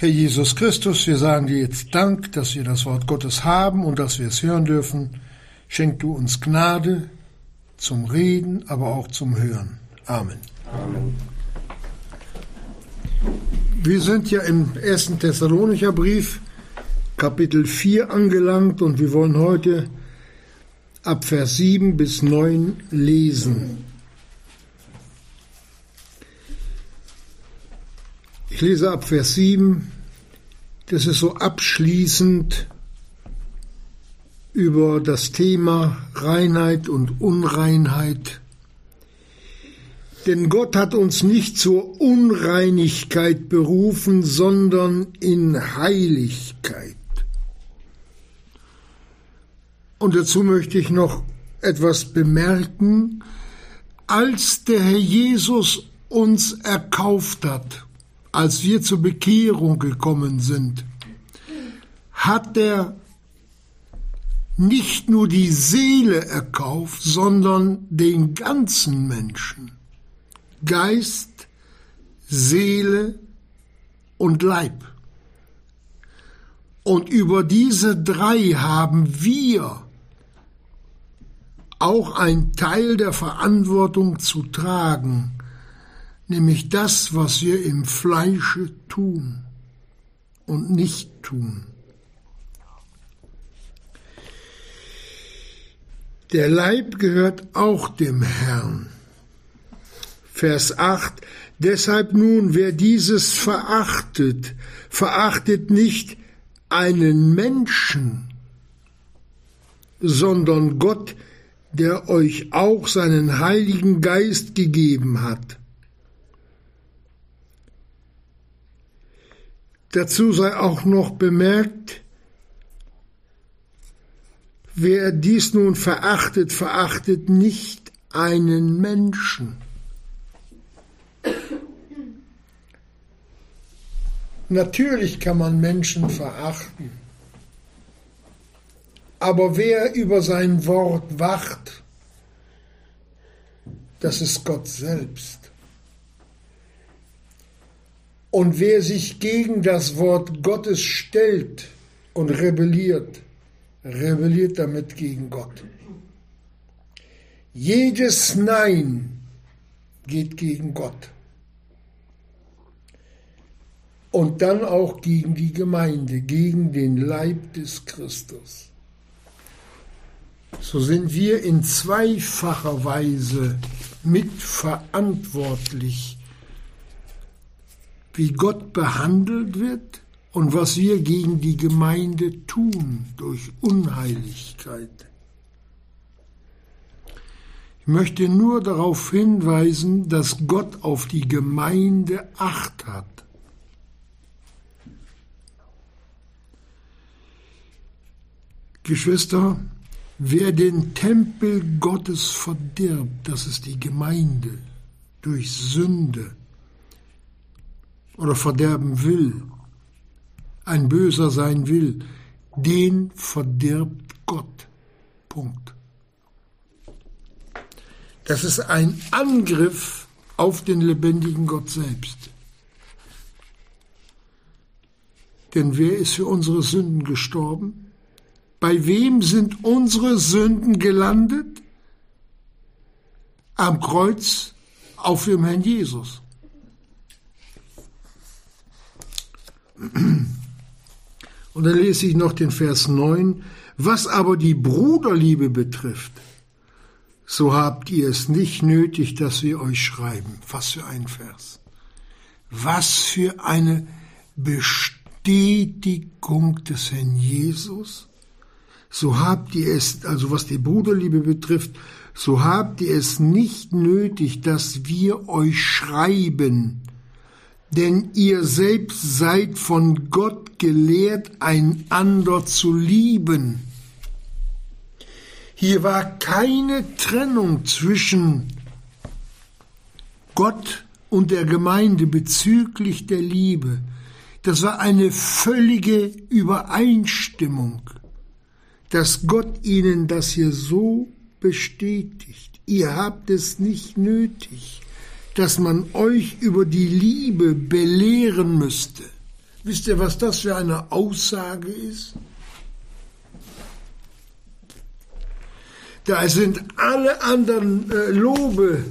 Herr Jesus Christus, wir sagen dir jetzt Dank, dass wir das Wort Gottes haben und dass wir es hören dürfen. Schenk du uns Gnade zum Reden, aber auch zum Hören. Amen. Amen. Wir sind ja im ersten Thessalonicher Brief, Kapitel 4 angelangt und wir wollen heute ab Vers 7 bis 9 lesen. Ich lese ab Vers 7, das ist so abschließend über das Thema Reinheit und Unreinheit. Denn Gott hat uns nicht zur Unreinigkeit berufen, sondern in Heiligkeit. Und dazu möchte ich noch etwas bemerken. Als der Herr Jesus uns erkauft hat, als wir zur Bekehrung gekommen sind, hat er nicht nur die Seele erkauft, sondern den ganzen Menschen. Geist, Seele und Leib. Und über diese drei haben wir auch ein Teil der Verantwortung zu tragen, nämlich das, was wir im Fleische tun und nicht tun. Der Leib gehört auch dem Herrn. Vers 8 Deshalb nun, wer dieses verachtet, verachtet nicht einen Menschen, sondern Gott, der euch auch seinen Heiligen Geist gegeben hat. Dazu sei auch noch bemerkt, wer dies nun verachtet, verachtet nicht einen Menschen. Natürlich kann man Menschen verachten, aber wer über sein Wort wacht, das ist Gott selbst. Und wer sich gegen das Wort Gottes stellt und rebelliert, rebelliert damit gegen Gott. Jedes Nein geht gegen Gott. Und dann auch gegen die Gemeinde, gegen den Leib des Christus. So sind wir in zweifacher Weise mitverantwortlich wie Gott behandelt wird und was wir gegen die Gemeinde tun durch Unheiligkeit. Ich möchte nur darauf hinweisen, dass Gott auf die Gemeinde acht hat. Geschwister, wer den Tempel Gottes verdirbt, das ist die Gemeinde, durch Sünde, oder verderben will, ein Böser sein will, den verdirbt Gott. Punkt. Das ist ein Angriff auf den lebendigen Gott selbst. Denn wer ist für unsere Sünden gestorben? Bei wem sind unsere Sünden gelandet? Am Kreuz auf dem Herrn Jesus. Und dann lese ich noch den Vers 9. Was aber die Bruderliebe betrifft, so habt ihr es nicht nötig, dass wir euch schreiben. Was für ein Vers. Was für eine Bestätigung des Herrn Jesus. So habt ihr es, also was die Bruderliebe betrifft, so habt ihr es nicht nötig, dass wir euch schreiben, denn ihr selbst seid von Gott gelehrt, einander zu lieben. Hier war keine Trennung zwischen Gott und der Gemeinde bezüglich der Liebe. Das war eine völlige Übereinstimmung, dass Gott ihnen das hier so bestätigt. Ihr habt es nicht nötig dass man euch über die Liebe belehren müsste. Wisst ihr, was das für eine Aussage ist? Da sind alle anderen äh, Lobe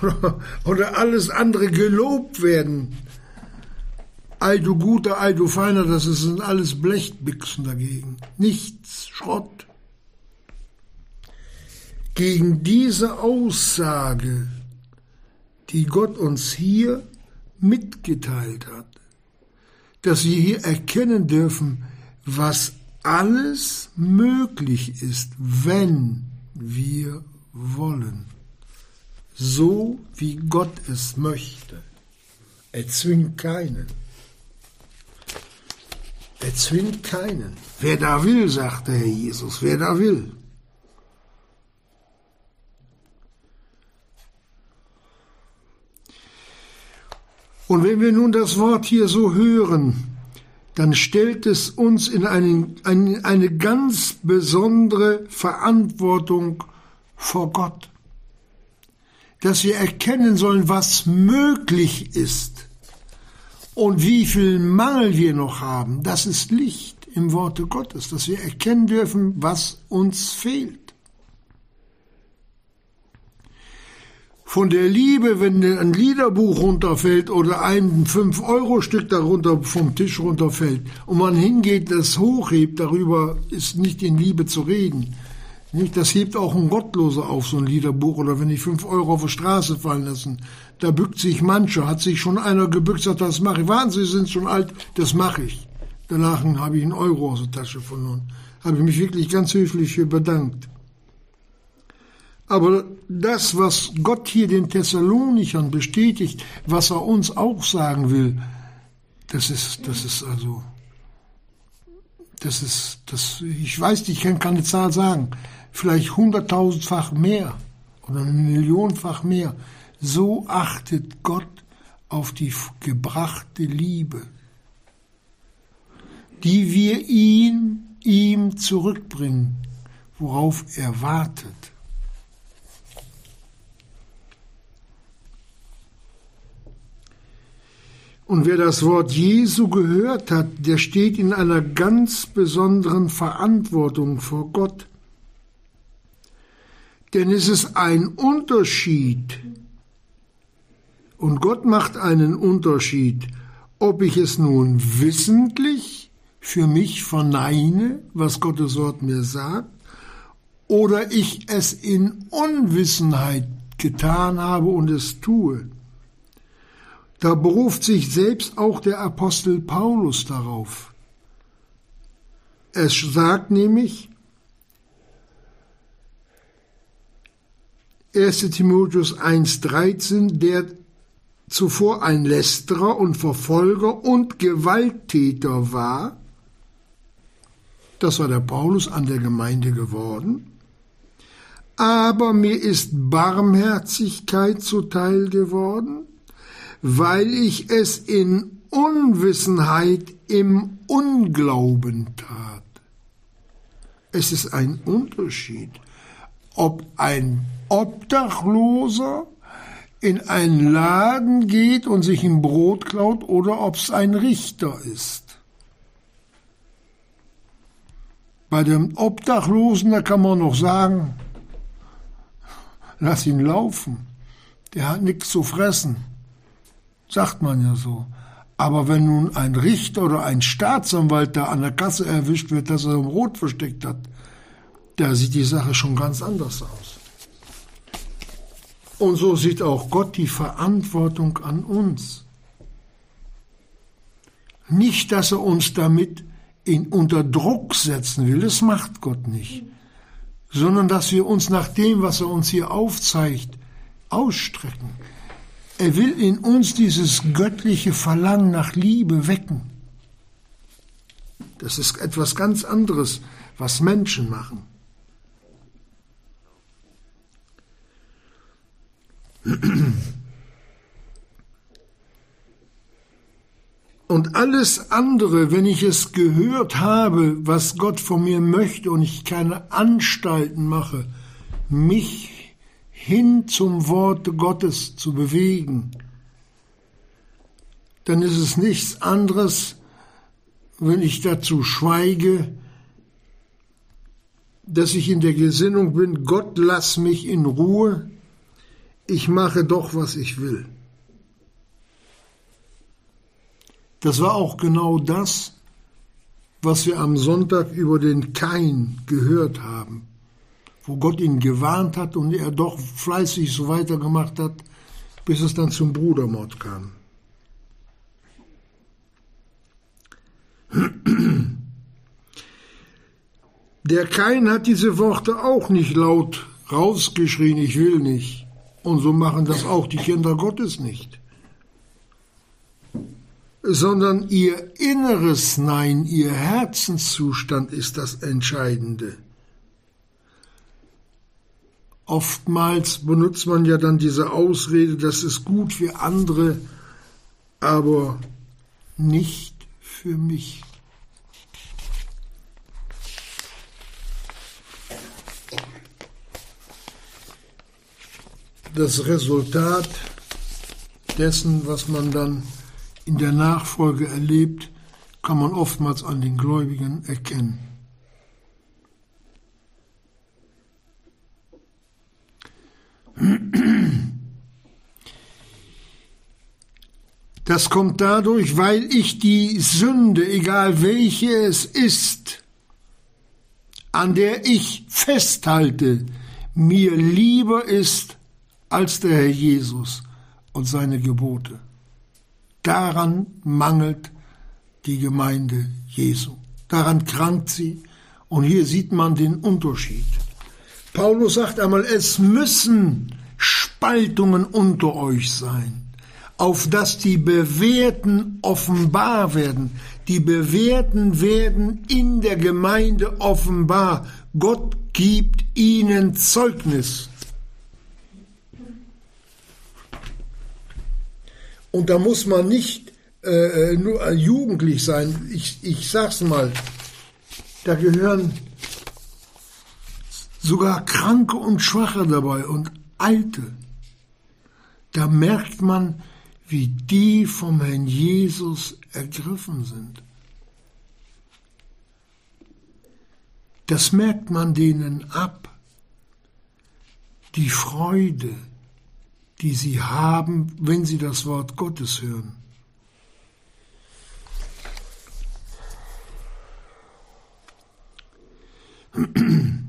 oder, oder alles andere gelobt werden. Ei du guter, ei du feiner, das sind alles Blechbixen dagegen. Nichts, Schrott. Gegen diese Aussage, die Gott uns hier mitgeteilt hat, dass wir hier erkennen dürfen, was alles möglich ist, wenn wir wollen. So wie Gott es möchte. Er zwingt keinen. Er zwingt keinen. Wer da will, sagte Herr Jesus, wer da will. Und wenn wir nun das Wort hier so hören, dann stellt es uns in einen, eine, eine ganz besondere Verantwortung vor Gott, dass wir erkennen sollen, was möglich ist und wie viel Mangel wir noch haben. Das ist Licht im Worte Gottes, dass wir erkennen dürfen, was uns fehlt. Von der Liebe, wenn ein Liederbuch runterfällt oder ein 5-Euro-Stück darunter vom Tisch runterfällt und man hingeht, das hochhebt, darüber ist nicht in Liebe zu reden. Nicht? Das hebt auch ein Gottloser auf, so ein Liederbuch. Oder wenn ich 5 Euro auf die Straße fallen lassen, da bückt sich mancher, hat sich schon einer gebückt, sagt, das mache ich. Wahnsinn, Sie sind schon alt, das mache ich. Danach habe ich einen Euro aus der Tasche verloren. Habe ich mich wirklich ganz höflich für bedankt. Aber das, was Gott hier den Thessalonichern bestätigt, was er uns auch sagen will, das ist, das ist also, das ist, das, ich weiß nicht, ich kann keine Zahl sagen, vielleicht hunderttausendfach mehr oder eine Millionenfach mehr. So achtet Gott auf die gebrachte Liebe, die wir ihn, ihm zurückbringen, worauf er wartet. Und wer das Wort Jesu gehört hat, der steht in einer ganz besonderen Verantwortung vor Gott. Denn es ist ein Unterschied, und Gott macht einen Unterschied, ob ich es nun wissentlich für mich verneine, was Gottes Wort mir sagt, oder ich es in Unwissenheit getan habe und es tue. Da beruft sich selbst auch der Apostel Paulus darauf. Es sagt nämlich, 1 Timotheus 1,13, der zuvor ein Lästerer und Verfolger und Gewalttäter war, das war der Paulus an der Gemeinde geworden, aber mir ist Barmherzigkeit zuteil geworden, weil ich es in Unwissenheit im Unglauben tat. Es ist ein Unterschied, ob ein Obdachloser in einen Laden geht und sich ein Brot klaut oder ob es ein Richter ist. Bei dem Obdachlosen, da kann man noch sagen, lass ihn laufen, der hat nichts zu fressen sagt man ja so. Aber wenn nun ein Richter oder ein Staatsanwalt da an der Kasse erwischt wird, dass er im Rot versteckt hat, da sieht die Sache schon ganz anders aus. Und so sieht auch Gott die Verantwortung an uns. Nicht, dass er uns damit in unter Druck setzen will, das macht Gott nicht, sondern dass wir uns nach dem, was er uns hier aufzeigt, ausstrecken. Er will in uns dieses göttliche Verlangen nach Liebe wecken. Das ist etwas ganz anderes, was Menschen machen. Und alles andere, wenn ich es gehört habe, was Gott von mir möchte und ich keine Anstalten mache, mich hin zum Wort Gottes zu bewegen, dann ist es nichts anderes wenn ich dazu schweige, dass ich in der Gesinnung bin, Gott lass mich in Ruhe, ich mache doch, was ich will. Das war auch genau das, was wir am Sonntag über den Kain gehört haben, wo Gott ihn gewarnt hat und er doch fleißig so weitergemacht hat, bis es dann zum Brudermord kam. Der Kain hat diese Worte auch nicht laut rausgeschrien, ich will nicht. Und so machen das auch die Kinder Gottes nicht. Sondern ihr inneres Nein, ihr Herzenszustand ist das Entscheidende. Oftmals benutzt man ja dann diese Ausrede, das ist gut für andere, aber nicht für mich. das Resultat dessen, was man dann in der Nachfolge erlebt, kann man oftmals an den Gläubigen erkennen. Das kommt dadurch, weil ich die Sünde, egal welche es ist, an der ich festhalte, mir lieber ist als der Herr Jesus und seine Gebote. Daran mangelt die Gemeinde Jesu. Daran krankt sie. Und hier sieht man den Unterschied. Paulus sagt einmal, es müssen Spaltungen unter euch sein, auf dass die Bewährten offenbar werden. Die Bewährten werden in der Gemeinde offenbar. Gott gibt ihnen Zeugnis. Und da muss man nicht äh, nur jugendlich sein. Ich, ich sag's mal, da gehören sogar Kranke und Schwache dabei und Alte. Da merkt man, wie die vom Herrn Jesus ergriffen sind. Das merkt man denen ab. Die Freude, die sie haben, wenn sie das Wort Gottes hören.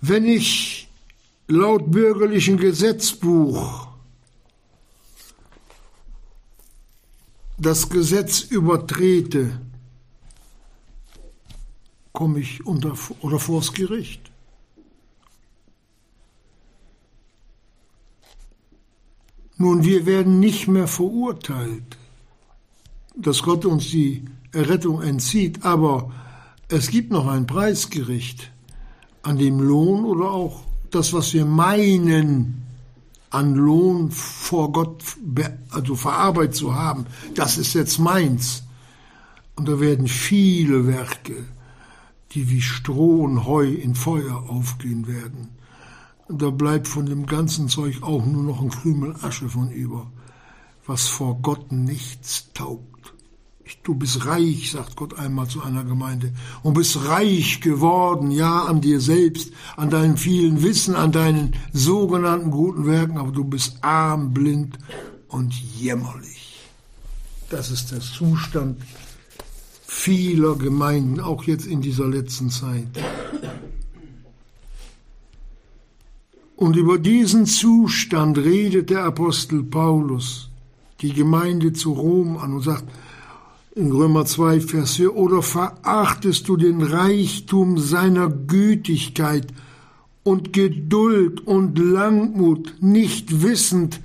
Wenn ich laut bürgerlichen Gesetzbuch das Gesetz übertrete, komme ich unter oder vors Gericht. Nun, wir werden nicht mehr verurteilt, dass Gott uns die Errettung entzieht, aber es gibt noch ein Preisgericht, an dem Lohn oder auch das, was wir meinen, an Lohn vor Gott also verarbeitet zu haben, das ist jetzt meins. Und da werden viele Werke, die wie Stroh und Heu in Feuer aufgehen werden da bleibt von dem ganzen Zeug auch nur noch ein Krümel Asche von über, was vor Gott nichts taugt. Du bist reich, sagt Gott einmal zu einer Gemeinde, und bist reich geworden, ja, an dir selbst, an deinem vielen Wissen, an deinen sogenannten guten Werken, aber du bist arm, blind und jämmerlich. Das ist der Zustand vieler Gemeinden, auch jetzt in dieser letzten Zeit. Und über diesen Zustand redet der Apostel Paulus die Gemeinde zu Rom an und sagt in Römer 2, Vers 4, oder verachtest du den Reichtum seiner Gütigkeit und Geduld und Langmut, nicht wissend,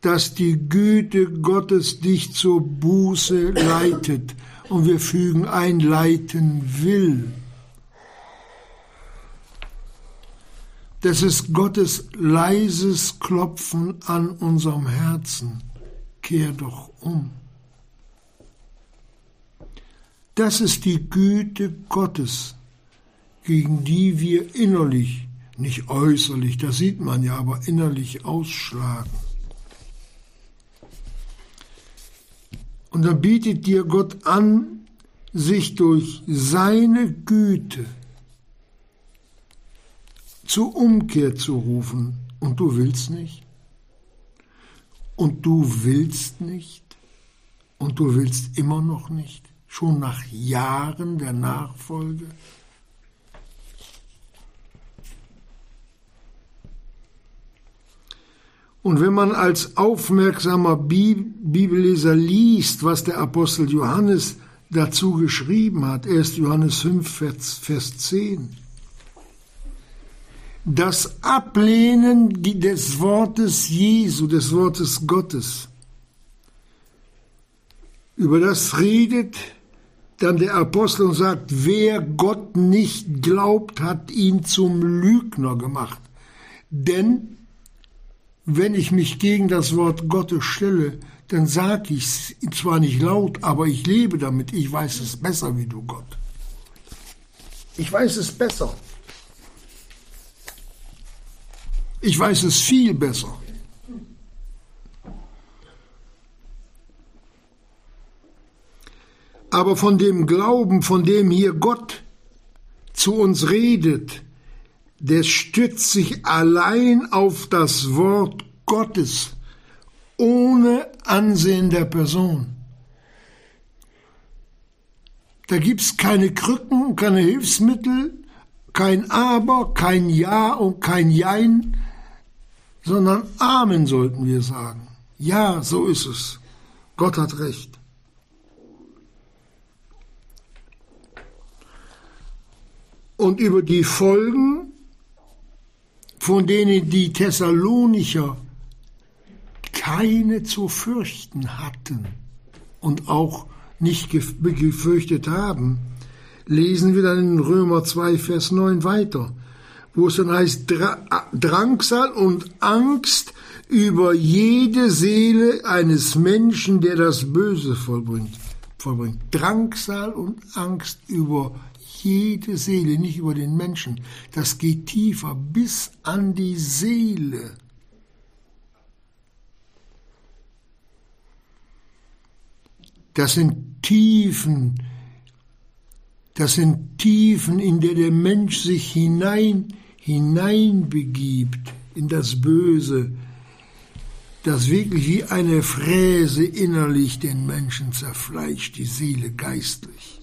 dass die Güte Gottes dich zur Buße leitet. Und wir fügen ein, leiten will. Das ist Gottes leises Klopfen an unserem Herzen. Kehr doch um. Das ist die Güte Gottes, gegen die wir innerlich, nicht äußerlich, das sieht man ja, aber innerlich ausschlagen. Und dann bietet dir Gott an, sich durch seine Güte zur Umkehr zu rufen. Und du willst nicht. Und du willst nicht. Und du willst immer noch nicht. Schon nach Jahren der Nachfolge. Und wenn man als aufmerksamer Bibelleser liest, was der Apostel Johannes dazu geschrieben hat, 1. Johannes 5, Vers 10, das Ablehnen des Wortes Jesu, des Wortes Gottes, über das redet dann der Apostel und sagt, wer Gott nicht glaubt, hat ihn zum Lügner gemacht. Denn wenn ich mich gegen das Wort Gottes stelle, dann sage ich es zwar nicht laut, aber ich lebe damit. Ich weiß es besser wie du, Gott. Ich weiß es besser. Ich weiß es viel besser. Aber von dem Glauben, von dem hier Gott zu uns redet, der stützt sich allein auf das Wort Gottes, ohne Ansehen der Person. Da gibt es keine Krücken, keine Hilfsmittel, kein Aber, kein Ja und kein Jein, sondern Amen sollten wir sagen. Ja, so ist es. Gott hat recht. Und über die Folgen von denen die Thessalonicher keine zu fürchten hatten und auch nicht gefürchtet haben, lesen wir dann in Römer 2, Vers 9 weiter, wo es dann heißt, Drangsal und Angst über jede Seele eines Menschen, der das Böse vollbringt. vollbringt. Drangsal und Angst über jede Seele, nicht über den Menschen. Das geht tiefer bis an die Seele. Das sind Tiefen, das sind Tiefen, in der der Mensch sich hinein, hineinbegibt in das Böse, das wirklich wie eine Fräse innerlich den Menschen zerfleischt, die Seele geistlich.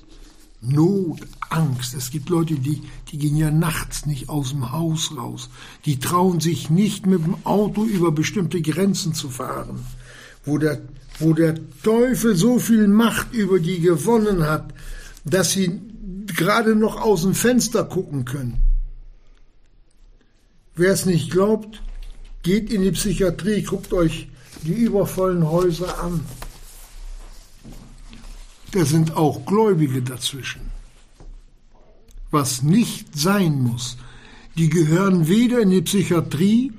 Not, Angst. Es gibt Leute, die, die gehen ja nachts nicht aus dem Haus raus. Die trauen sich nicht mit dem Auto über bestimmte Grenzen zu fahren, wo der, wo der Teufel so viel Macht über die gewonnen hat, dass sie gerade noch aus dem Fenster gucken können. Wer es nicht glaubt, geht in die Psychiatrie, guckt euch die übervollen Häuser an. Da sind auch Gläubige dazwischen. Was nicht sein muss. Die gehören weder in die Psychiatrie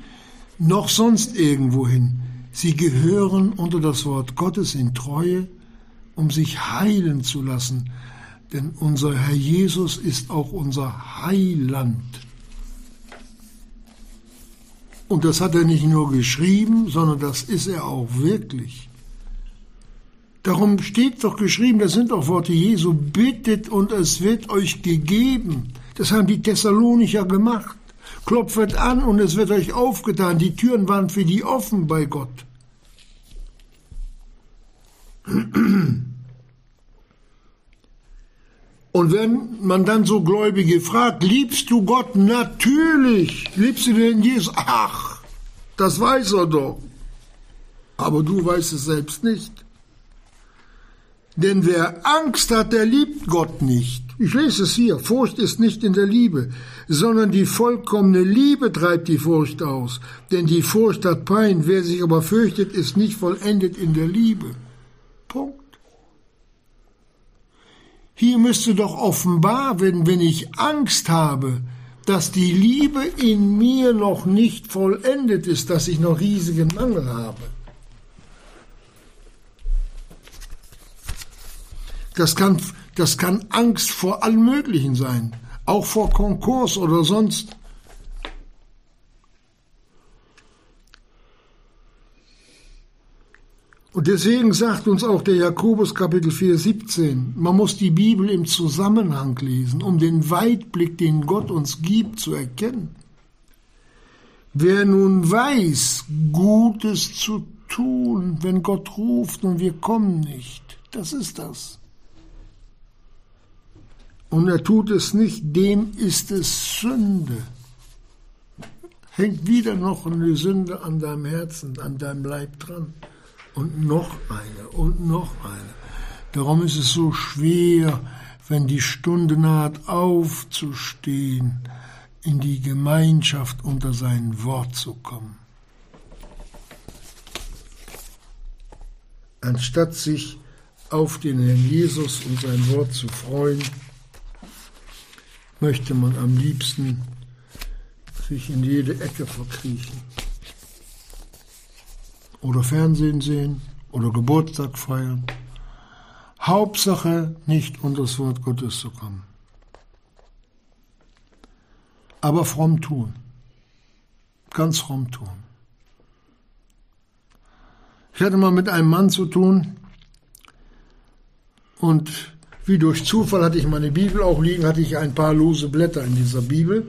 noch sonst irgendwo hin. Sie gehören unter das Wort Gottes in Treue, um sich heilen zu lassen. Denn unser Herr Jesus ist auch unser Heiland. Und das hat er nicht nur geschrieben, sondern das ist er auch wirklich. Darum steht doch geschrieben, das sind doch Worte Jesu, bittet und es wird euch gegeben. Das haben die Thessalonicher gemacht. Klopfet an und es wird euch aufgetan. Die Türen waren für die offen bei Gott. Und wenn man dann so Gläubige fragt, liebst du Gott? Natürlich. Liebst du den Jesus? Ach, das weiß er doch. Aber du weißt es selbst nicht. Denn wer Angst hat, der liebt Gott nicht. Ich lese es hier. Furcht ist nicht in der Liebe, sondern die vollkommene Liebe treibt die Furcht aus. Denn die Furcht hat Pein. Wer sich aber fürchtet, ist nicht vollendet in der Liebe. Punkt. Hier müsste doch offenbar werden, wenn ich Angst habe, dass die Liebe in mir noch nicht vollendet ist, dass ich noch riesigen Mangel habe. Das kann, das kann Angst vor allem Möglichen sein, auch vor Konkurs oder sonst. Und deswegen sagt uns auch der Jakobus Kapitel 4, 17, man muss die Bibel im Zusammenhang lesen, um den Weitblick, den Gott uns gibt, zu erkennen. Wer nun weiß, Gutes zu tun, wenn Gott ruft und wir kommen nicht, das ist das. Und er tut es nicht, dem ist es Sünde. Hängt wieder noch eine Sünde an deinem Herzen, an deinem Leib dran und noch eine und noch eine. Darum ist es so schwer, wenn die Stunde naht, aufzustehen, in die Gemeinschaft unter sein Wort zu kommen. Anstatt sich auf den Herrn Jesus und sein Wort zu freuen, möchte man am liebsten sich in jede Ecke verkriechen oder Fernsehen sehen oder Geburtstag feiern. Hauptsache nicht unter das Wort Gottes zu kommen. Aber fromm tun. Ganz fromm tun. Ich hatte mal mit einem Mann zu tun und wie durch Zufall hatte ich meine Bibel auch liegen, hatte ich ein paar lose Blätter in dieser Bibel.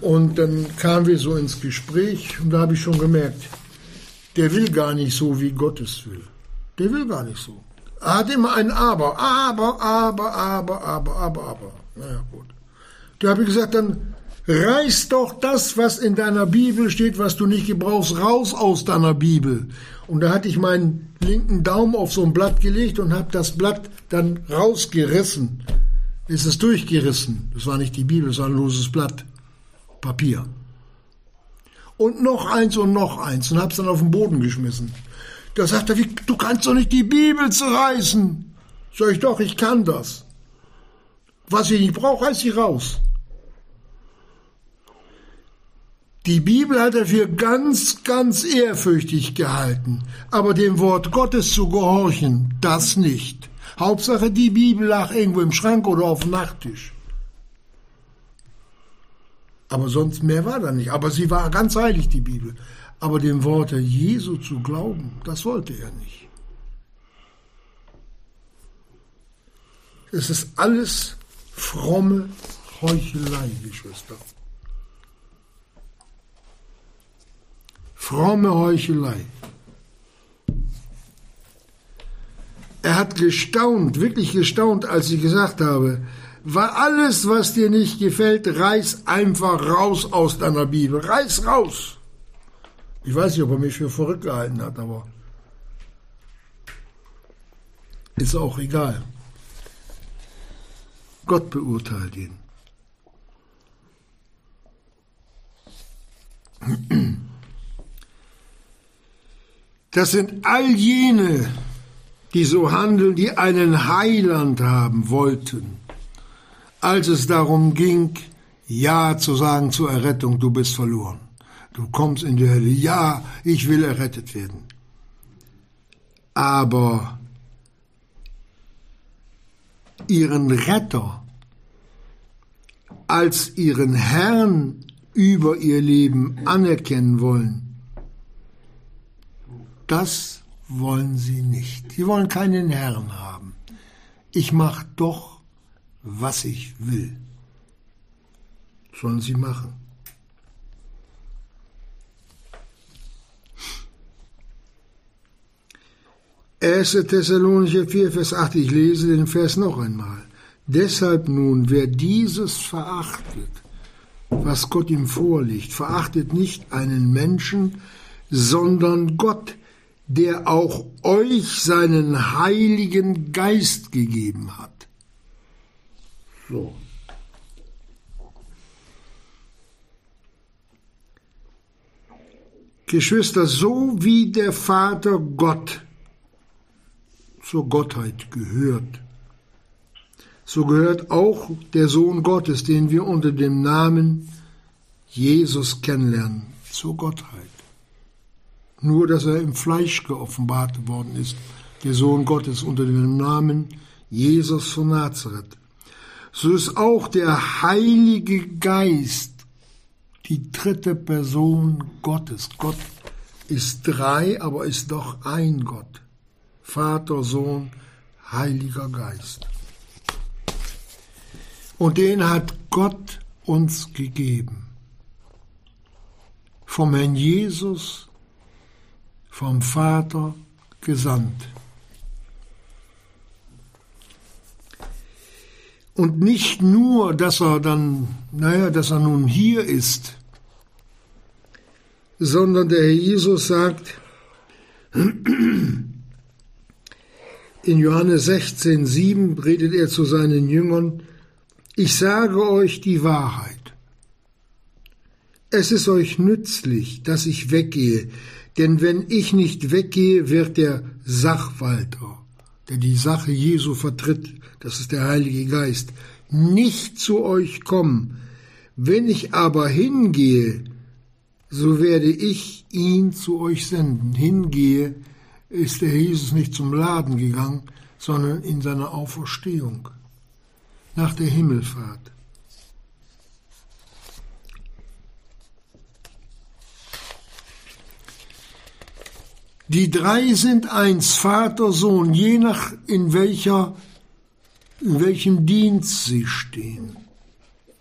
Und dann kamen wir so ins Gespräch und da habe ich schon gemerkt, der will gar nicht so, wie Gott es will. Der will gar nicht so. Er hat immer ein Aber, aber, aber, aber, aber, aber, aber. Naja, gut. Da habe ich gesagt, dann reiß doch das, was in deiner Bibel steht, was du nicht gebrauchst, raus aus deiner Bibel. Und da hatte ich meinen linken Daumen auf so ein Blatt gelegt und habe das Blatt dann rausgerissen. Es ist durchgerissen. Das war nicht die Bibel, es war ein loses Blatt Papier und noch eins und noch eins und hab's dann auf den Boden geschmissen. Da sagt er, wie, du kannst doch nicht die Bibel zerreißen. Sag ich doch, ich kann das. Was ich nicht brauche, reiß ich raus. Die Bibel hat er für ganz, ganz ehrfürchtig gehalten, aber dem Wort Gottes zu gehorchen, das nicht. Hauptsache die Bibel lag irgendwo im Schrank oder auf dem Nachttisch. Aber sonst mehr war da nicht. Aber sie war ganz heilig, die Bibel. Aber dem Worte Jesu zu glauben, das wollte er nicht. Es ist alles fromme Heuchelei, Geschwister. Fromme Heuchelei. Er hat gestaunt, wirklich gestaunt, als ich gesagt habe, weil alles, was dir nicht gefällt, reiß einfach raus aus deiner Bibel. Reiß raus. Ich weiß nicht, ob er mich für verrückt gehalten hat, aber ist auch egal. Gott beurteilt ihn. Das sind all jene, die so handeln, die einen Heiland haben wollten als es darum ging, Ja zu sagen zur Errettung, du bist verloren. Du kommst in die Hölle. Ja, ich will errettet werden. Aber ihren Retter als ihren Herrn über ihr Leben anerkennen wollen, das wollen sie nicht. Sie wollen keinen Herrn haben. Ich mache doch was ich will. Sollen sie machen. Erste Thessalonicher 4, Vers 8, ich lese den Vers noch einmal. Deshalb nun, wer dieses verachtet, was Gott ihm vorliegt, verachtet nicht einen Menschen, sondern Gott, der auch euch seinen heiligen Geist gegeben hat. So. Geschwister, so wie der Vater Gott zur Gottheit gehört, so gehört auch der Sohn Gottes, den wir unter dem Namen Jesus kennenlernen, zur Gottheit. Nur, dass er im Fleisch geoffenbart worden ist, der Sohn Gottes unter dem Namen Jesus von Nazareth so ist auch der Heilige Geist die dritte Person Gottes. Gott ist drei, aber ist doch ein Gott. Vater, Sohn, Heiliger Geist. Und den hat Gott uns gegeben. Vom Herrn Jesus, vom Vater gesandt. Und nicht nur, dass er dann, naja, dass er nun hier ist, sondern der Herr Jesus sagt in Johannes 16, 7 redet er zu seinen Jüngern, ich sage euch die Wahrheit. Es ist euch nützlich, dass ich weggehe, denn wenn ich nicht weggehe, wird der Sachwalter, der die Sache Jesu vertritt, das ist der Heilige Geist, nicht zu euch kommen. Wenn ich aber hingehe, so werde ich ihn zu euch senden. Hingehe ist der Jesus nicht zum Laden gegangen, sondern in seiner Auferstehung nach der Himmelfahrt. Die drei sind eins, Vater, Sohn, je nach in welcher in welchem Dienst sie stehen.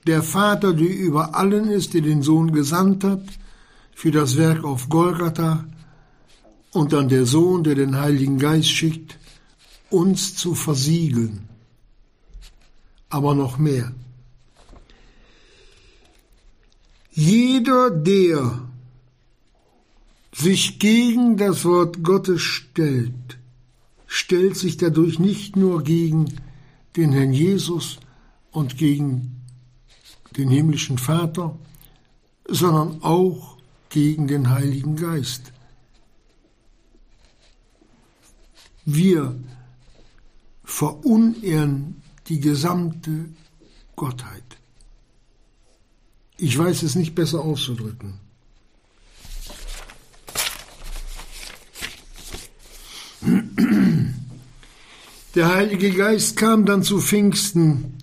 Der Vater, der über allen ist, der den Sohn gesandt hat, für das Werk auf Golgatha, und dann der Sohn, der den Heiligen Geist schickt, uns zu versiegeln. Aber noch mehr. Jeder, der sich gegen das Wort Gottes stellt, stellt sich dadurch nicht nur gegen den Herrn Jesus und gegen den himmlischen Vater, sondern auch gegen den Heiligen Geist. Wir verunehren die gesamte Gottheit. Ich weiß es nicht besser auszudrücken. Der Heilige Geist kam dann zu Pfingsten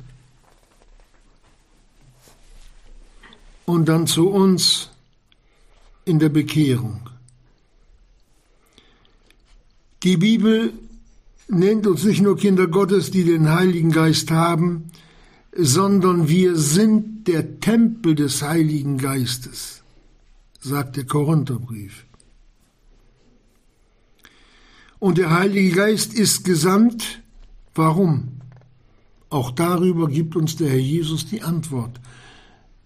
und dann zu uns in der Bekehrung. Die Bibel nennt uns nicht nur Kinder Gottes, die den Heiligen Geist haben, sondern wir sind der Tempel des Heiligen Geistes, sagt der Korintherbrief. Und der Heilige Geist ist gesandt. Warum? Auch darüber gibt uns der Herr Jesus die Antwort.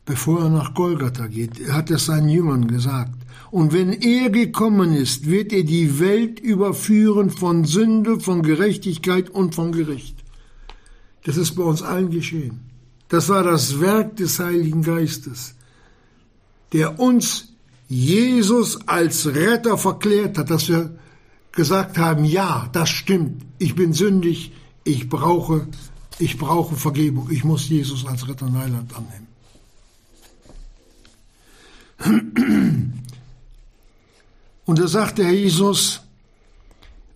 Bevor er nach Golgatha geht, er hat es seinen Jüngern gesagt. Und wenn er gekommen ist, wird er die Welt überführen von Sünde, von Gerechtigkeit und von Gericht. Das ist bei uns allen geschehen. Das war das Werk des Heiligen Geistes, der uns Jesus als Retter verklärt hat, dass wir gesagt haben, ja, das stimmt, ich bin sündig, ich brauche, ich brauche Vergebung, ich muss Jesus als Retter und Heiland annehmen. Und da sagt der Herr Jesus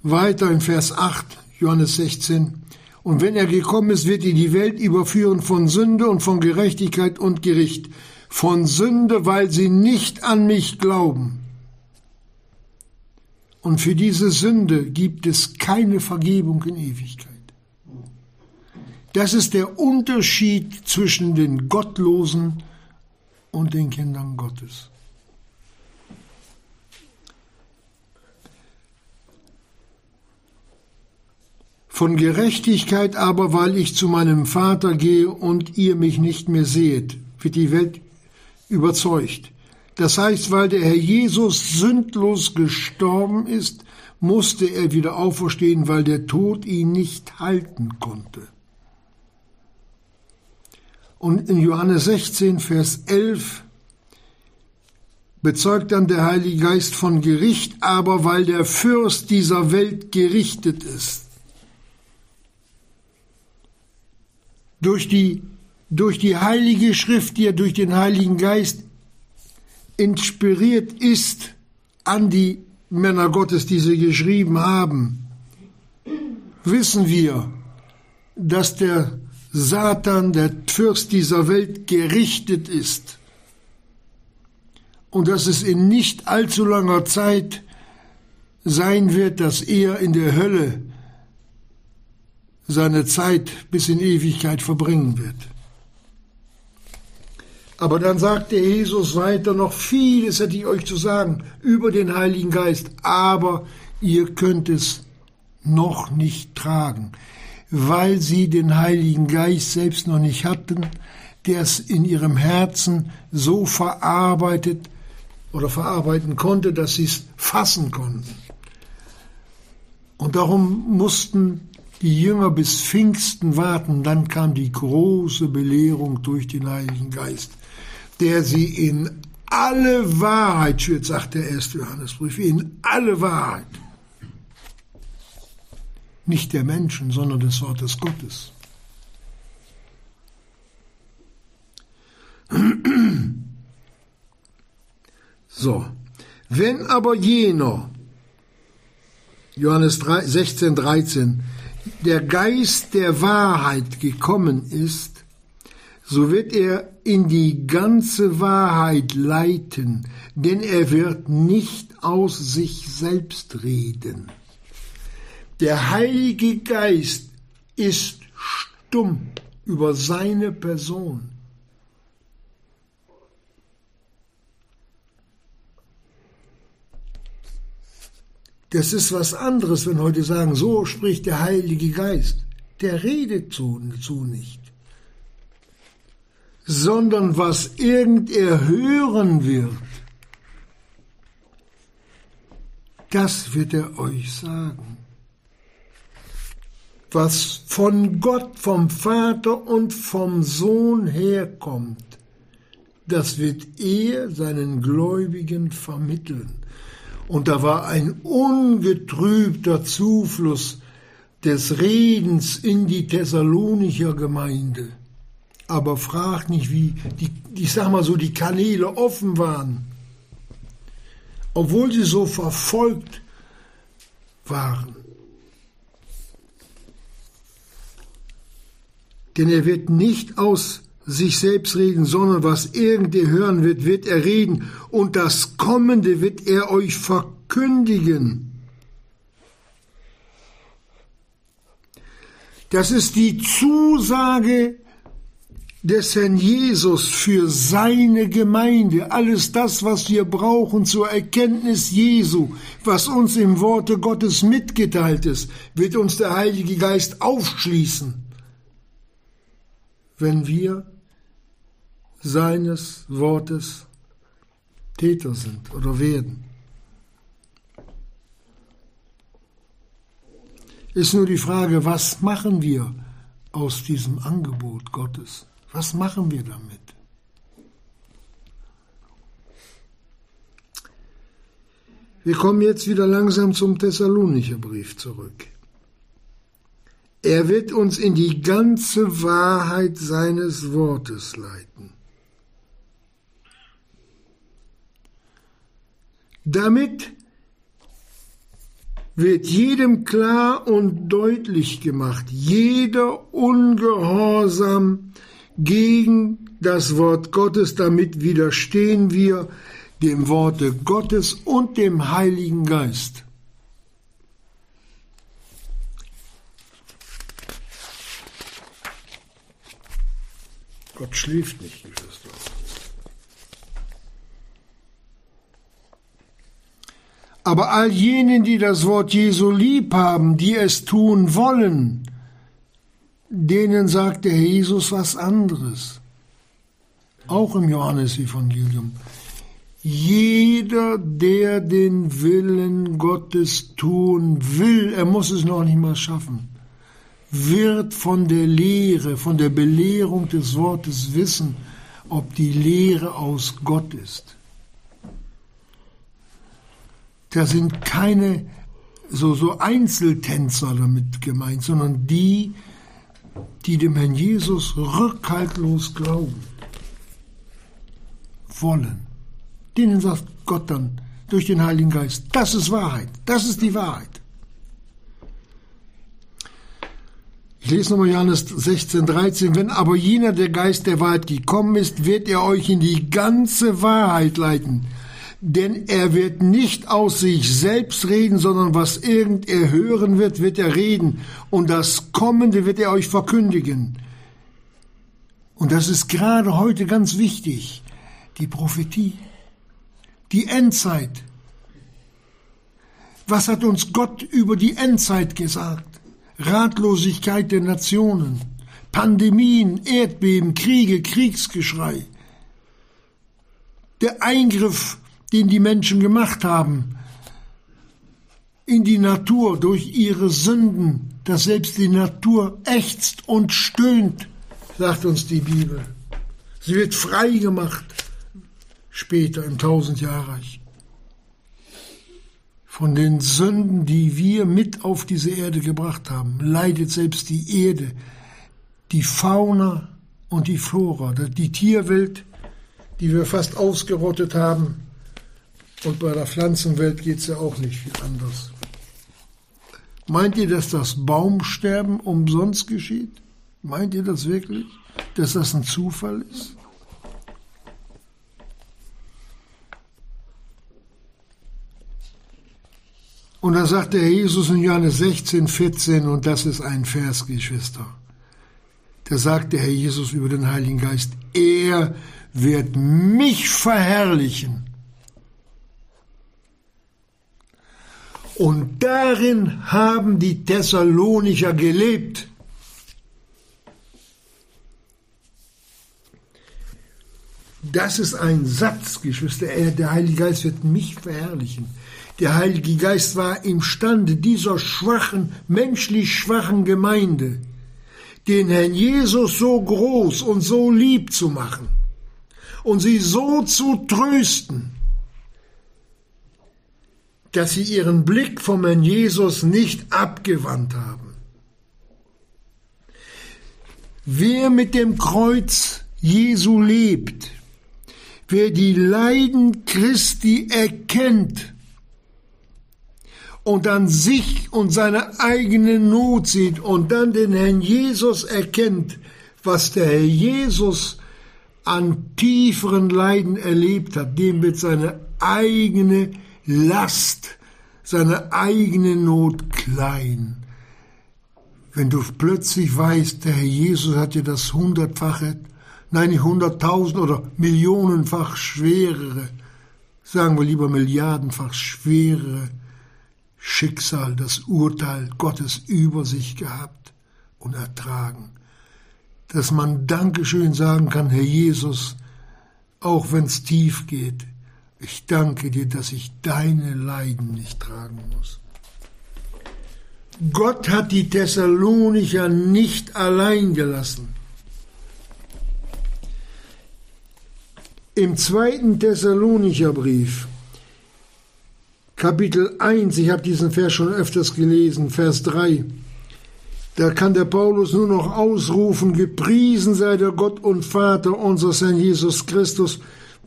weiter in Vers 8, Johannes 16, und wenn er gekommen ist, wird er die Welt überführen von Sünde und von Gerechtigkeit und Gericht. Von Sünde, weil sie nicht an mich glauben und für diese Sünde gibt es keine Vergebung in Ewigkeit. Das ist der Unterschied zwischen den Gottlosen und den Kindern Gottes. Von Gerechtigkeit aber, weil ich zu meinem Vater gehe und ihr mich nicht mehr seht, wird die Welt überzeugt. Das heißt, weil der Herr Jesus sündlos gestorben ist, musste er wieder auferstehen, weil der Tod ihn nicht halten konnte. Und in Johannes 16, Vers 11 bezeugt dann der Heilige Geist von Gericht, aber weil der Fürst dieser Welt gerichtet ist. Durch die, durch die Heilige Schrift, die er durch den Heiligen Geist inspiriert ist an die Männer Gottes, die sie geschrieben haben, wissen wir, dass der Satan, der Fürst dieser Welt, gerichtet ist. und dass es in nicht allzu langer Zeit sein wird, dass er in der Hölle seine Zeit bis in Ewigkeit verbringen wird. Aber dann sagte Jesus weiter, noch vieles hätte ich euch zu sagen über den Heiligen Geist, aber ihr könnt es noch nicht tragen, weil sie den Heiligen Geist selbst noch nicht hatten, der es in ihrem Herzen so verarbeitet oder verarbeiten konnte, dass sie es fassen konnten. Und darum mussten die Jünger bis Pfingsten warten, dann kam die große Belehrung durch den Heiligen Geist der sie in alle Wahrheit führt, sagt der erste Johannesbrief, in alle Wahrheit. Nicht der Menschen, sondern des Wortes Gottes. So, wenn aber jener, Johannes 16, 13, der Geist der Wahrheit gekommen ist, so wird er in die ganze Wahrheit leiten, denn er wird nicht aus sich selbst reden. Der Heilige Geist ist stumm über seine Person. Das ist was anderes, wenn heute sagen, so spricht der Heilige Geist. Der redet so, so nicht sondern was irgend er hören wird, das wird er euch sagen. Was von Gott, vom Vater und vom Sohn herkommt, das wird er seinen Gläubigen vermitteln. Und da war ein ungetrübter Zufluss des Redens in die Thessalonicher Gemeinde aber frag nicht, wie die, ich sag mal so, die Kanäle offen waren, obwohl sie so verfolgt waren. Denn er wird nicht aus sich selbst reden, sondern was irgendwer hören wird, wird er reden, und das Kommende wird er euch verkündigen. Das ist die Zusage des Herrn Jesus für seine Gemeinde, alles das, was wir brauchen zur Erkenntnis Jesu, was uns im Worte Gottes mitgeteilt ist, wird uns der Heilige Geist aufschließen, wenn wir seines Wortes Täter sind oder werden. Ist nur die Frage, was machen wir aus diesem Angebot Gottes? Was machen wir damit? Wir kommen jetzt wieder langsam zum Thessalonicher Brief zurück. Er wird uns in die ganze Wahrheit seines Wortes leiten. Damit wird jedem klar und deutlich gemacht, jeder Ungehorsam, gegen das Wort Gottes, damit widerstehen wir dem Worte Gottes und dem Heiligen Geist. Gott schläft nicht, Geschwister. Aber all jenen, die das Wort Jesu lieb haben, die es tun wollen, denen sagt der Jesus was anderes. Auch im Johannesevangelium. Jeder, der den Willen Gottes tun will, er muss es noch nicht mal schaffen, wird von der Lehre, von der Belehrung des Wortes wissen, ob die Lehre aus Gott ist. Da sind keine so, so Einzeltänzer damit gemeint, sondern die, die dem Herrn Jesus rückhaltlos glauben wollen. Denen sagt Gott dann durch den Heiligen Geist, das ist Wahrheit, das ist die Wahrheit. Ich lese nochmal Johannes 16, 13. Wenn aber jener der Geist der Wahrheit gekommen ist, wird er euch in die ganze Wahrheit leiten. Denn er wird nicht aus sich selbst reden, sondern was irgend er hören wird, wird er reden. Und das Kommende wird er euch verkündigen. Und das ist gerade heute ganz wichtig. Die Prophetie. Die Endzeit. Was hat uns Gott über die Endzeit gesagt? Ratlosigkeit der Nationen, Pandemien, Erdbeben, Kriege, Kriegsgeschrei. Der Eingriff, den die Menschen gemacht haben in die Natur durch ihre Sünden, dass selbst die Natur ächzt und stöhnt, sagt uns die Bibel. Sie wird frei gemacht später im Tausendjahrreich von den Sünden, die wir mit auf diese Erde gebracht haben, leidet selbst die Erde, die Fauna und die Flora, die Tierwelt, die wir fast ausgerottet haben. Und bei der Pflanzenwelt geht es ja auch nicht viel anders. Meint ihr, dass das Baumsterben umsonst geschieht? Meint ihr das wirklich, dass das ein Zufall ist? Und da sagt der Jesus in Johannes 16, 14, und das ist ein Vers, Geschwister. Da sagt der Herr Jesus über den Heiligen Geist, er wird mich verherrlichen. Und darin haben die Thessalonicher gelebt. Das ist ein Satz, Geschwister. Der Heilige Geist wird mich verherrlichen. Der Heilige Geist war imstande, dieser schwachen, menschlich schwachen Gemeinde, den Herrn Jesus so groß und so lieb zu machen und sie so zu trösten, dass sie ihren Blick vom Herrn Jesus nicht abgewandt haben. Wer mit dem Kreuz Jesu lebt, wer die Leiden Christi erkennt, und dann sich und seine eigene Not sieht und dann den Herrn Jesus erkennt, was der Herr Jesus an tieferen Leiden erlebt hat, dem wird seine eigene Last, seine eigene Not klein. Wenn du plötzlich weißt, der Herr Jesus hat dir das hundertfache, nein, nicht hunderttausend oder millionenfach schwerere, sagen wir lieber milliardenfach schwerere Schicksal, das Urteil Gottes über sich gehabt und ertragen. Dass man Dankeschön sagen kann, Herr Jesus, auch wenn's tief geht, ich danke dir, dass ich deine Leiden nicht tragen muss. Gott hat die Thessalonicher nicht allein gelassen. Im zweiten Thessalonicher Brief Kapitel 1, ich habe diesen Vers schon öfters gelesen, Vers 3. Da kann der Paulus nur noch ausrufen, gepriesen sei der Gott und Vater unseres Herrn Jesus Christus,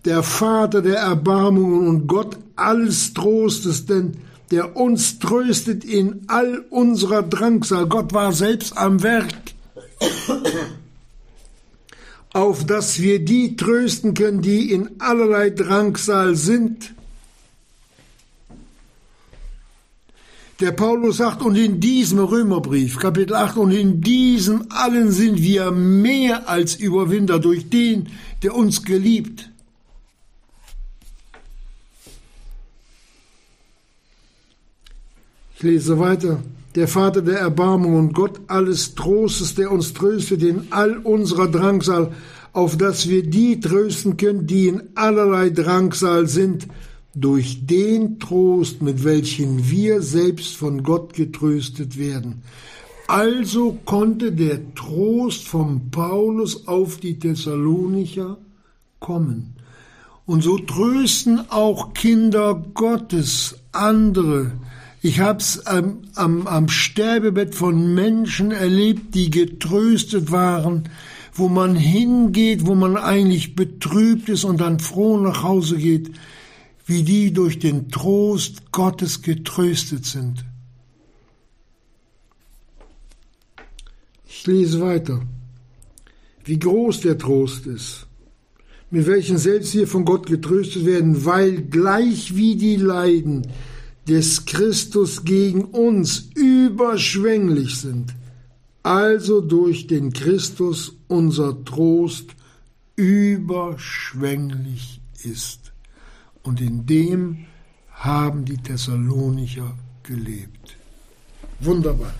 der Vater der Erbarmungen und Gott alles Trostes, denn der uns tröstet in all unserer Drangsal. Gott war selbst am Werk, auf dass wir die trösten können, die in allerlei Drangsal sind Der Paulus sagt, und in diesem Römerbrief, Kapitel 8, und in diesem allen sind wir mehr als Überwinder durch den, der uns geliebt. Ich lese weiter. Der Vater der Erbarmung und Gott alles Trostes, der uns tröstet in all unserer Drangsal, auf dass wir die trösten können, die in allerlei Drangsal sind, durch den Trost, mit welchem wir selbst von Gott getröstet werden. Also konnte der Trost vom Paulus auf die Thessalonicher kommen. Und so trösten auch Kinder Gottes andere. Ich hab's am, am, am Sterbebett von Menschen erlebt, die getröstet waren, wo man hingeht, wo man eigentlich betrübt ist und dann froh nach Hause geht wie die durch den Trost Gottes getröstet sind. Ich lese weiter. Wie groß der Trost ist, mit welchen selbst wir von Gott getröstet werden, weil gleich wie die Leiden des Christus gegen uns überschwänglich sind, also durch den Christus unser Trost überschwänglich ist. Und in dem haben die Thessalonicher gelebt. Wunderbar.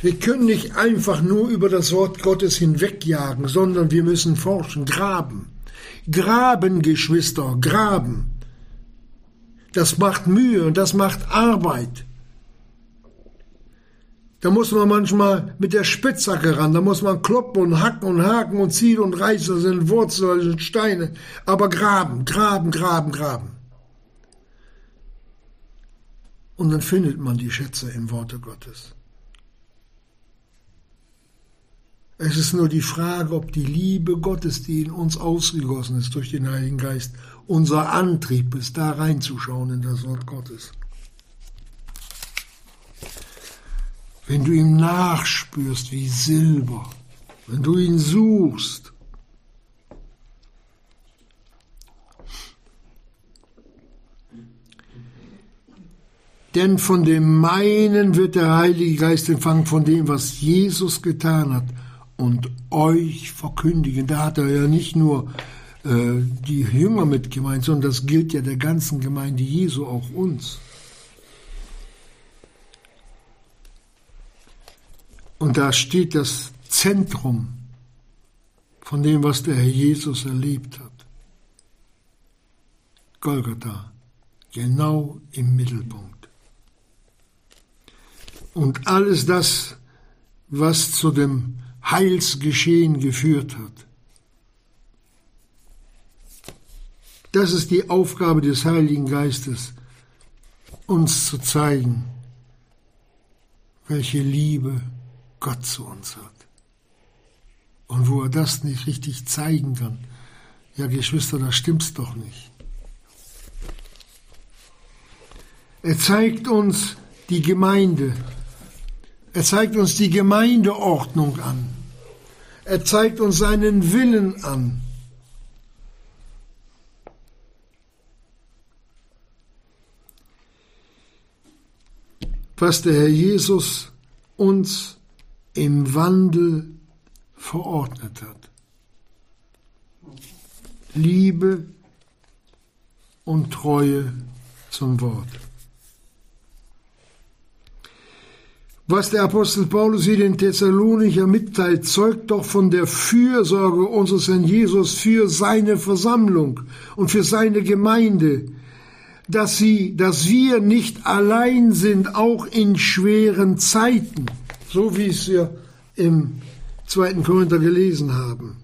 Wir können nicht einfach nur über das Wort Gottes hinwegjagen, sondern wir müssen forschen, graben. Graben, Geschwister, graben. Das macht Mühe und das macht Arbeit. Da muss man manchmal mit der Spitzhacke ran, da muss man kloppen und hacken und haken und ziehen und reißen, das sind Wurzeln, das sind Steine. Aber graben, graben, graben, graben. Und dann findet man die Schätze im Worte Gottes. Es ist nur die Frage, ob die Liebe Gottes, die in uns ausgegossen ist durch den Heiligen Geist, unser Antrieb ist, da reinzuschauen in das Wort Gottes. Wenn du ihm nachspürst wie Silber, wenn du ihn suchst, denn von dem meinen wird der Heilige Geist empfangen, von dem, was Jesus getan hat und euch verkündigen. Da hat er ja nicht nur äh, die Jünger mit gemeint, sondern das gilt ja der ganzen Gemeinde Jesu, auch uns. Und da steht das Zentrum von dem, was der Herr Jesus erlebt hat. Golgatha, genau im Mittelpunkt. Und alles das, was zu dem Heilsgeschehen geführt hat. Das ist die Aufgabe des Heiligen Geistes, uns zu zeigen, welche Liebe Gott zu uns hat. Und wo er das nicht richtig zeigen kann, ja Geschwister, da stimmt's doch nicht. Er zeigt uns die Gemeinde. Er zeigt uns die Gemeindeordnung an. Er zeigt uns seinen Willen an. Was der Herr Jesus uns im Wandel verordnet hat. Liebe und Treue zum Wort. Was der Apostel Paulus hier den Thessalonicher mitteilt, zeugt doch von der Fürsorge unseres Herrn Jesus für seine Versammlung und für seine Gemeinde, dass sie, dass wir nicht allein sind, auch in schweren Zeiten so wie es wir im zweiten Korinther gelesen haben.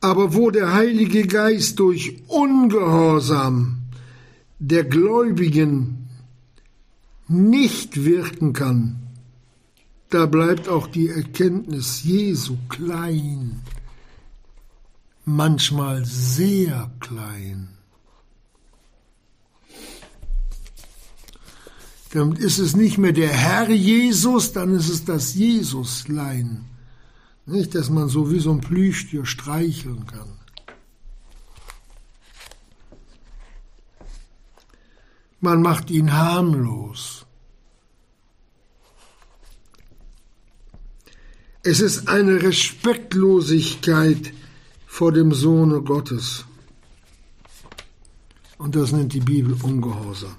Aber wo der Heilige Geist durch Ungehorsam der Gläubigen nicht wirken kann, da bleibt auch die Erkenntnis Jesu klein, manchmal sehr klein. Dann ist es nicht mehr der Herr Jesus, dann ist es das Jesuslein. Nicht, dass man so wie so ein Plüschtier streicheln kann. Man macht ihn harmlos. Es ist eine Respektlosigkeit vor dem Sohne Gottes. Und das nennt die Bibel Ungehorsam.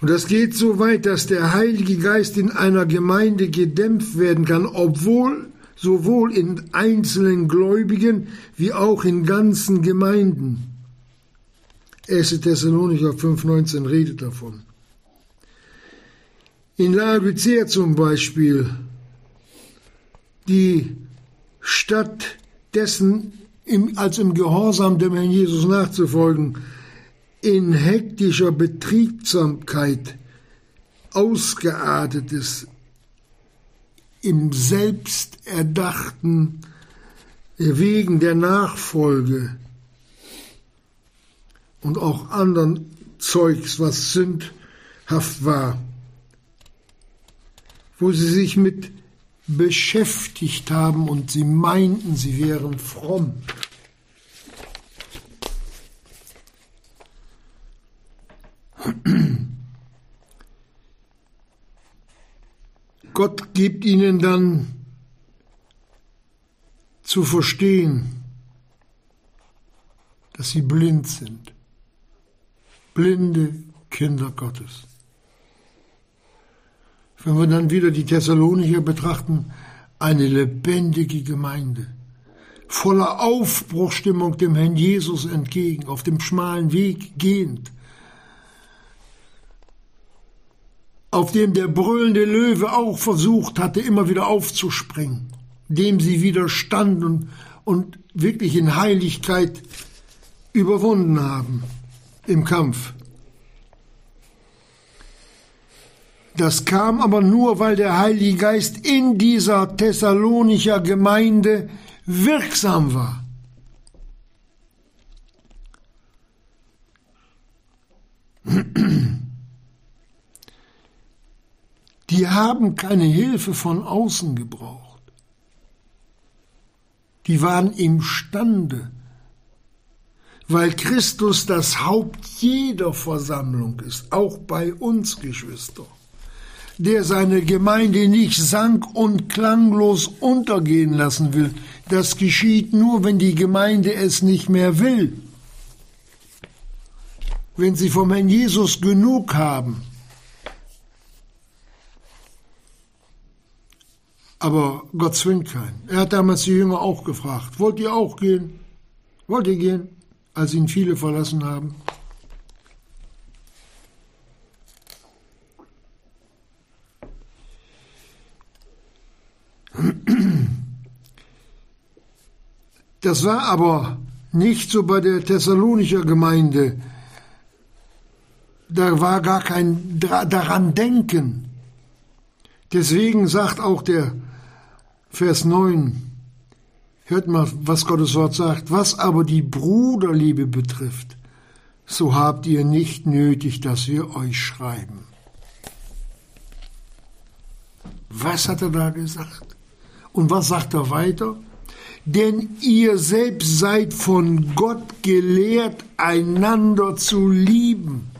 Und das geht so weit, dass der Heilige Geist in einer Gemeinde gedämpft werden kann, obwohl sowohl in einzelnen Gläubigen wie auch in ganzen Gemeinden. 1. Thessalonicher 5,19 redet davon. In Laodicea zum Beispiel, die statt dessen im, als im Gehorsam dem Herrn Jesus nachzufolgen, in hektischer Betriebsamkeit ausgeartet ist, im Selbsterdachten wegen der Nachfolge und auch anderen Zeugs, was sündhaft war, wo sie sich mit beschäftigt haben und sie meinten, sie wären fromm. Gott gibt ihnen dann zu verstehen, dass sie blind sind. Blinde Kinder Gottes. Wenn wir dann wieder die Thessalonicher betrachten, eine lebendige Gemeinde, voller Aufbruchstimmung dem Herrn Jesus entgegen, auf dem schmalen Weg gehend, auf dem der brüllende Löwe auch versucht hatte, immer wieder aufzuspringen, dem sie widerstanden und wirklich in Heiligkeit überwunden haben im Kampf. Das kam aber nur, weil der Heilige Geist in dieser Thessalonicher Gemeinde wirksam war. Die haben keine Hilfe von außen gebraucht. Die waren imstande, weil Christus das Haupt jeder Versammlung ist, auch bei uns Geschwister der seine Gemeinde nicht sank und klanglos untergehen lassen will. Das geschieht nur, wenn die Gemeinde es nicht mehr will. Wenn sie vom Herrn Jesus genug haben. Aber Gott zwingt keinen. Er hat damals die Jünger auch gefragt, wollt ihr auch gehen? Wollt ihr gehen? Als ihn viele verlassen haben. Das war aber nicht so bei der Thessalonischer Gemeinde. Da war gar kein daran denken. Deswegen sagt auch der Vers 9, hört mal, was Gottes Wort sagt, was aber die Bruderliebe betrifft, so habt ihr nicht nötig, dass wir euch schreiben. Was hat er da gesagt? Und was sagt er weiter? Denn ihr selbst seid von Gott gelehrt, einander zu lieben.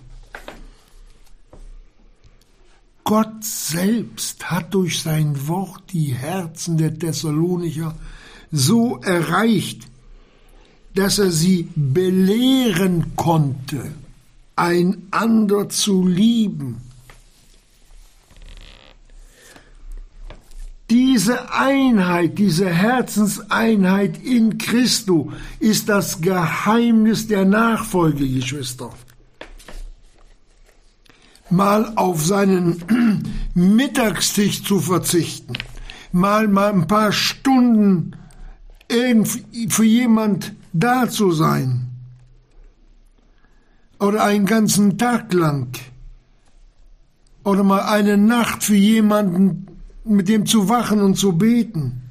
Gott selbst hat durch sein Wort die Herzen der Thessalonicher so erreicht, dass er sie belehren konnte, einander zu lieben. Diese Einheit, diese Herzenseinheit in Christo ist das Geheimnis der Nachfolge, Geschwister. Mal auf seinen Mittagstisch zu verzichten, mal mal ein paar Stunden für jemand da zu sein oder einen ganzen Tag lang oder mal eine Nacht für jemanden mit dem zu wachen und zu beten,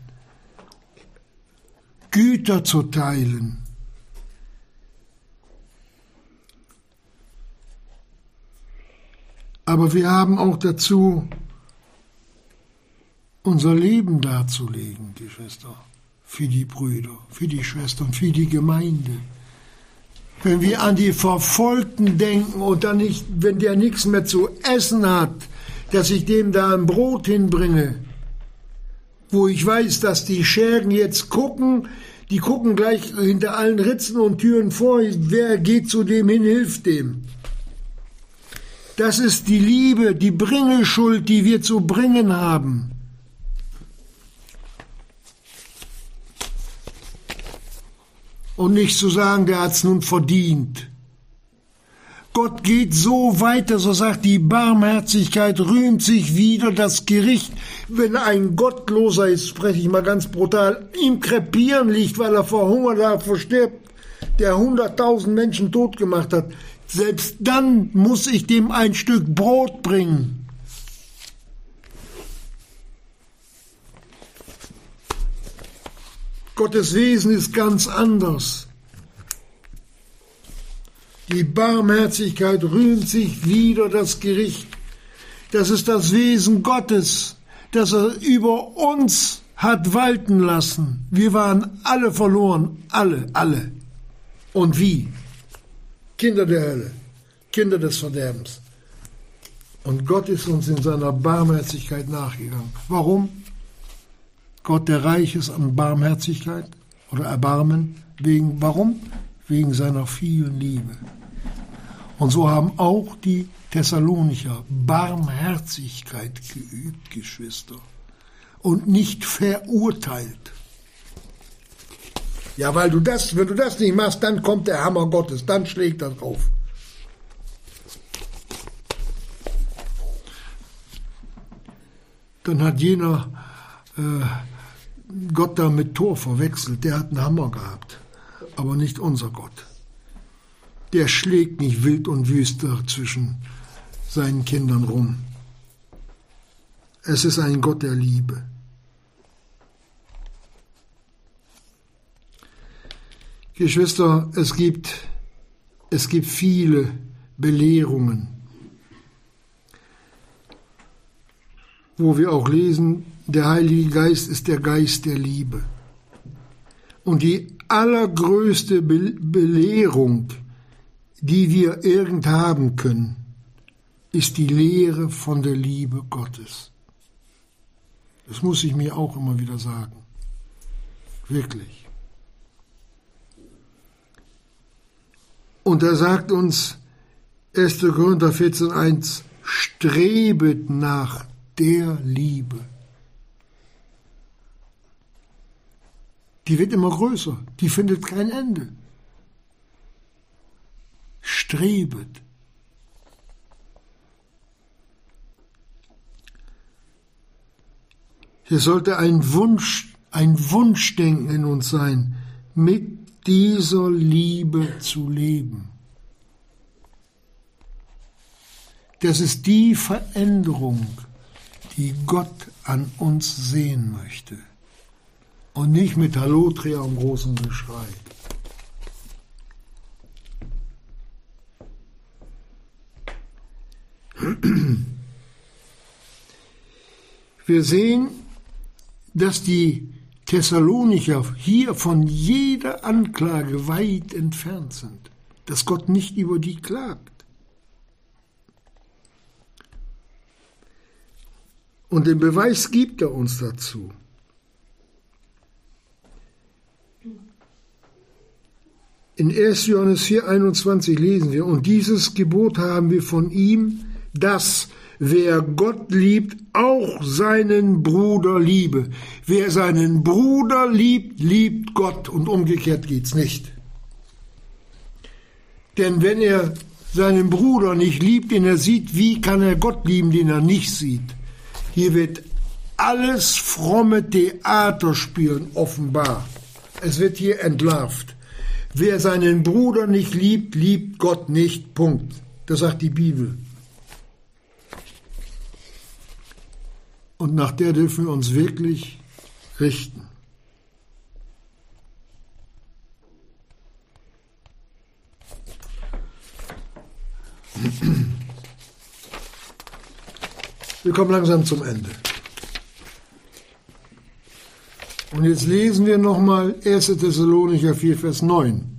Güter zu teilen. Aber wir haben auch dazu, unser Leben darzulegen, Geschwister, für die Brüder, für die Schwestern, für die Gemeinde. Wenn wir an die Verfolgten denken und dann nicht, wenn der nichts mehr zu essen hat, dass ich dem da ein Brot hinbringe, wo ich weiß, dass die Schergen jetzt gucken, die gucken gleich hinter allen Ritzen und Türen vor, wer geht zu dem hin, hilft dem. Das ist die Liebe, die Bringeschuld, die wir zu bringen haben. Und nicht zu sagen, der hat's nun verdient. Gott geht so weiter, so sagt die Barmherzigkeit, rühmt sich wieder das Gericht. Wenn ein Gottloser ist, spreche ich mal ganz brutal, im Krepieren liegt, weil er vor Hunger da verstirbt, der hunderttausend Menschen tot gemacht hat, selbst dann muss ich dem ein Stück Brot bringen. Gottes Wesen ist ganz anders. Die Barmherzigkeit rühmt sich wieder das Gericht. Das ist das Wesen Gottes, das er über uns hat walten lassen. Wir waren alle verloren, alle, alle. Und wie? Kinder der Hölle, Kinder des Verderbens. Und Gott ist uns in seiner Barmherzigkeit nachgegangen. Warum? Gott, der reich ist an Barmherzigkeit oder Erbarmen. Wegen, warum? Wegen seiner vielen Liebe. Und so haben auch die Thessalonicher Barmherzigkeit geübt, Geschwister, und nicht verurteilt. Ja, weil du das, wenn du das nicht machst, dann kommt der Hammer Gottes, dann schlägt er drauf. Dann hat jener äh, Gott da mit Tor verwechselt, der hat einen Hammer gehabt, aber nicht unser Gott. Der schlägt nicht wild und wüster zwischen seinen Kindern rum. Es ist ein Gott der Liebe. Geschwister, es gibt, es gibt viele Belehrungen, wo wir auch lesen, der Heilige Geist ist der Geist der Liebe. Und die allergrößte Be Belehrung, die wir irgend haben können, ist die Lehre von der Liebe Gottes. Das muss ich mir auch immer wieder sagen. Wirklich. Und er sagt uns, 1. Korinther 14.1, strebet nach der Liebe. Die wird immer größer, die findet kein Ende. Strebet. Hier sollte ein Wunsch, ein Wunschdenken in uns sein, mit dieser Liebe zu leben. Das ist die Veränderung, die Gott an uns sehen möchte. Und nicht mit Hallotria und großem Geschrei. Wir sehen, dass die Thessalonicher hier von jeder Anklage weit entfernt sind, dass Gott nicht über die klagt. Und den Beweis gibt er uns dazu. In 1. Johannes 4,21 lesen wir, und dieses Gebot haben wir von ihm, dass wer Gott liebt, auch seinen Bruder liebe. Wer seinen Bruder liebt, liebt Gott und umgekehrt geht's nicht. Denn wenn er seinen Bruder nicht liebt, den er sieht, wie kann er Gott lieben, den er nicht sieht? Hier wird alles fromme Theater spielen offenbar. Es wird hier entlarvt. Wer seinen Bruder nicht liebt, liebt Gott nicht. Punkt. Das sagt die Bibel. Und nach der dürfen wir uns wirklich richten. Wir kommen langsam zum Ende. Und jetzt lesen wir nochmal 1. Thessalonicher 4, Vers 9.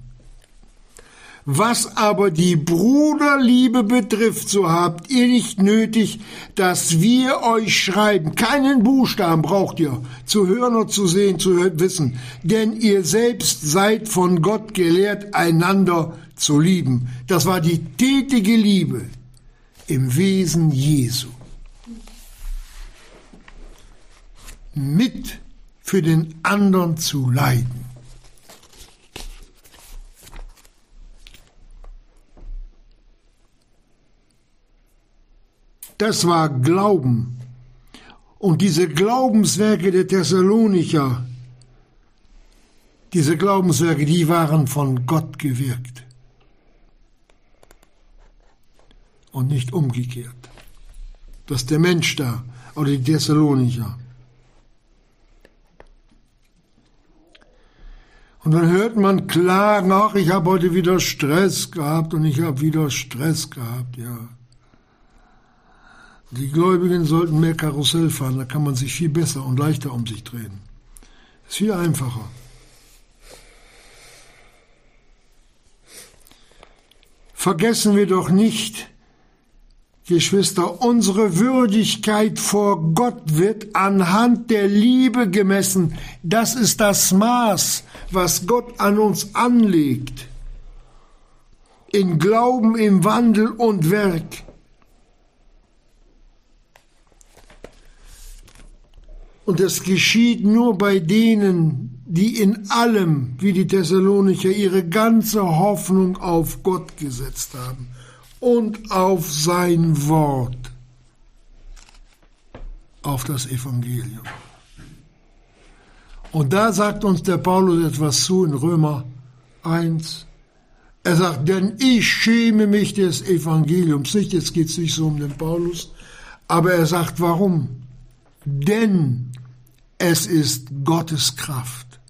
Was aber die Bruderliebe betrifft, so habt ihr nicht nötig, dass wir euch schreiben. Keinen Buchstaben braucht ihr zu hören oder zu sehen, zu wissen, denn ihr selbst seid von Gott gelehrt, einander zu lieben. Das war die tätige Liebe im Wesen Jesu. Mit für den anderen zu leiden. Das war Glauben. Und diese Glaubenswerke der Thessalonicher, diese Glaubenswerke, die waren von Gott gewirkt. Und nicht umgekehrt. Dass der Mensch da oder die Thessalonicher. Und dann hört man klagen, ach, ich habe heute wieder Stress gehabt und ich habe wieder Stress gehabt, ja. Die Gläubigen sollten mehr Karussell fahren, da kann man sich viel besser und leichter um sich drehen. Ist viel einfacher. Vergessen wir doch nicht, Geschwister, unsere Würdigkeit vor Gott wird anhand der Liebe gemessen. Das ist das Maß, was Gott an uns anlegt. In Glauben, im Wandel und Werk. Und es geschieht nur bei denen, die in allem, wie die Thessalonicher, ihre ganze Hoffnung auf Gott gesetzt haben und auf sein Wort, auf das Evangelium. Und da sagt uns der Paulus etwas zu in Römer 1. Er sagt, denn ich schäme mich des Evangeliums nicht, jetzt geht es nicht so um den Paulus, aber er sagt, warum? Denn es ist Gottes Kraft.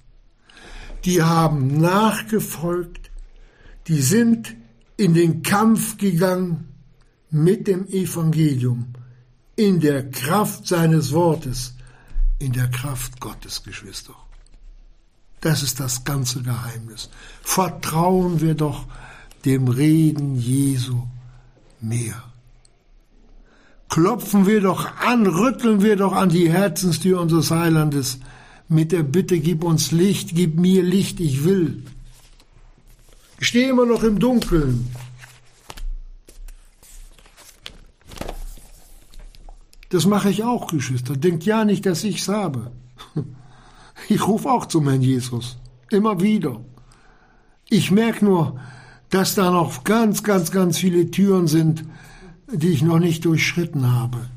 Die haben nachgefolgt, die sind in den Kampf gegangen mit dem Evangelium, in der Kraft seines Wortes, in der Kraft Gottes, Geschwister. Das ist das ganze Geheimnis. Vertrauen wir doch dem Reden Jesu mehr. Klopfen wir doch an, rütteln wir doch an die Herzenstür unseres Heilandes mit der Bitte, gib uns Licht, gib mir Licht, ich will. Ich stehe immer noch im Dunkeln. Das mache ich auch, Geschwister. Denkt ja nicht, dass ich's habe. Ich rufe auch zum Herrn Jesus. Immer wieder. Ich merke nur, dass da noch ganz, ganz, ganz viele Türen sind, die ich noch nicht durchschritten habe.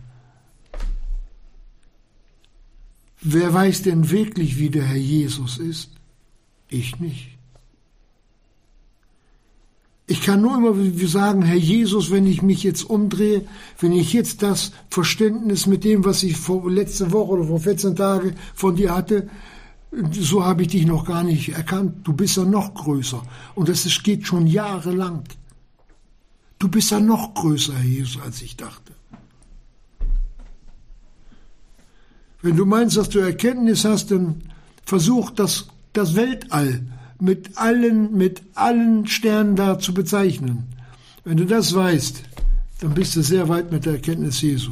Wer weiß denn wirklich, wie der Herr Jesus ist? Ich nicht. Ich kann nur immer sagen, Herr Jesus, wenn ich mich jetzt umdrehe, wenn ich jetzt das Verständnis mit dem, was ich vor letzte Woche oder vor 14 Tagen von dir hatte, so habe ich dich noch gar nicht erkannt. Du bist ja noch größer. Und das geht schon jahrelang. Du bist ja noch größer, Herr Jesus, als ich dachte. Wenn du meinst, dass du Erkenntnis hast, dann versuch das, das Weltall mit allen, mit allen Sternen da zu bezeichnen. Wenn du das weißt, dann bist du sehr weit mit der Erkenntnis Jesu.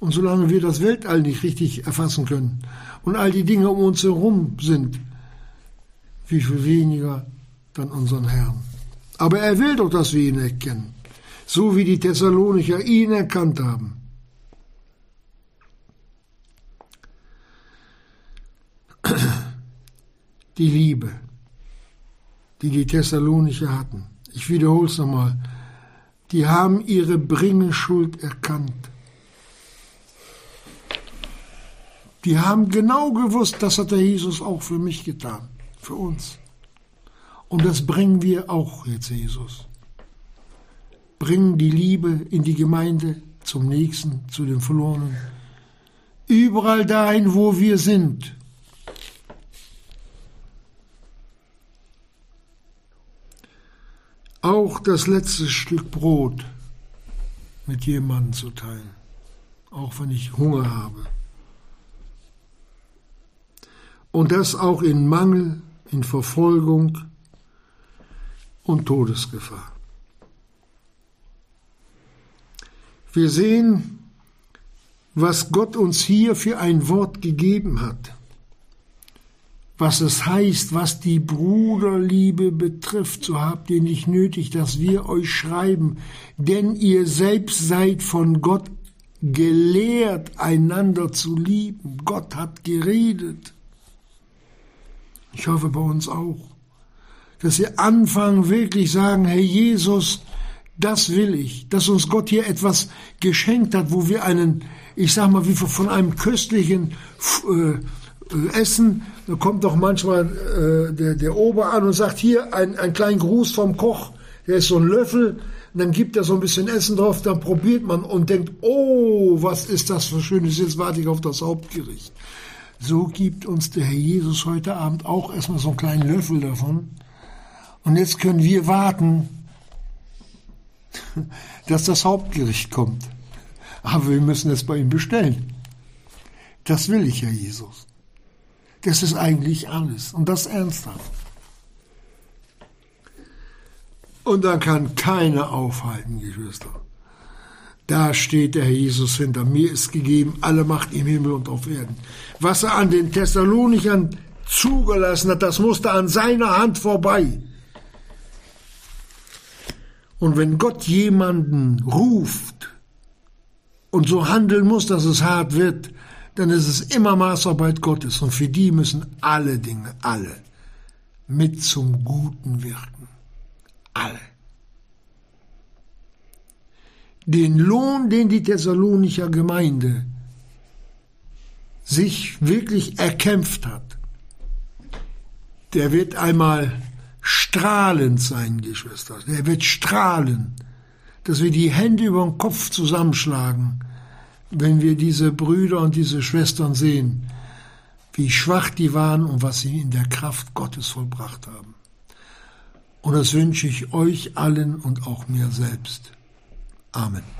Und solange wir das Weltall nicht richtig erfassen können und all die Dinge um uns herum sind, wie viel weniger dann unseren Herrn. Aber er will doch, dass wir ihn erkennen, so wie die Thessalonicher ihn erkannt haben. Die Liebe die die Thessalonicher hatten. Ich wiederhole es nochmal. Die haben ihre Bringeschuld erkannt. Die haben genau gewusst, das hat der Jesus auch für mich getan, für uns. Und das bringen wir auch jetzt, Jesus. Bringen die Liebe in die Gemeinde, zum Nächsten, zu den Verlorenen. Überall dahin, wo wir sind. auch das letzte Stück Brot mit jemandem zu teilen, auch wenn ich Hunger habe. Und das auch in Mangel, in Verfolgung und Todesgefahr. Wir sehen, was Gott uns hier für ein Wort gegeben hat was es heißt, was die Bruderliebe betrifft, so habt ihr nicht nötig, dass wir euch schreiben, denn ihr selbst seid von Gott gelehrt, einander zu lieben. Gott hat geredet. Ich hoffe bei uns auch, dass wir anfangen, wirklich sagen, Herr Jesus, das will ich, dass uns Gott hier etwas geschenkt hat, wo wir einen, ich sag mal, wie von einem köstlichen äh, essen, da kommt doch manchmal äh, der, der Ober an und sagt, hier ein, ein kleinen Gruß vom Koch, der ist so ein Löffel, dann gibt er so ein bisschen Essen drauf, dann probiert man und denkt, oh, was ist das für schönes, jetzt warte ich auf das Hauptgericht. so gibt uns der Herr Jesus heute Abend auch erstmal so einen kleinen Löffel davon. Und jetzt können wir warten, dass das Hauptgericht kommt. Aber wir müssen es bei ihm bestellen. Das will ich, Herr Jesus. Das ist eigentlich alles. Und das ernsthaft. Und dann kann keiner aufhalten, Geschwister. Da steht der Herr Jesus hinter mir ist gegeben alle Macht im Himmel und auf Erden. Was er an den Thessalonichern zugelassen hat, das musste an seiner Hand vorbei. Und wenn Gott jemanden ruft und so handeln muss, dass es hart wird, dann ist es immer Maßarbeit Gottes. Und für die müssen alle Dinge, alle, mit zum Guten wirken. Alle den Lohn, den die Thessalonicher Gemeinde sich wirklich erkämpft hat, der wird einmal strahlend sein, Geschwister. Der wird strahlen, dass wir die Hände über den Kopf zusammenschlagen, wenn wir diese Brüder und diese Schwestern sehen, wie schwach die waren und was sie in der Kraft Gottes vollbracht haben. Und das wünsche ich euch allen und auch mir selbst. Amen.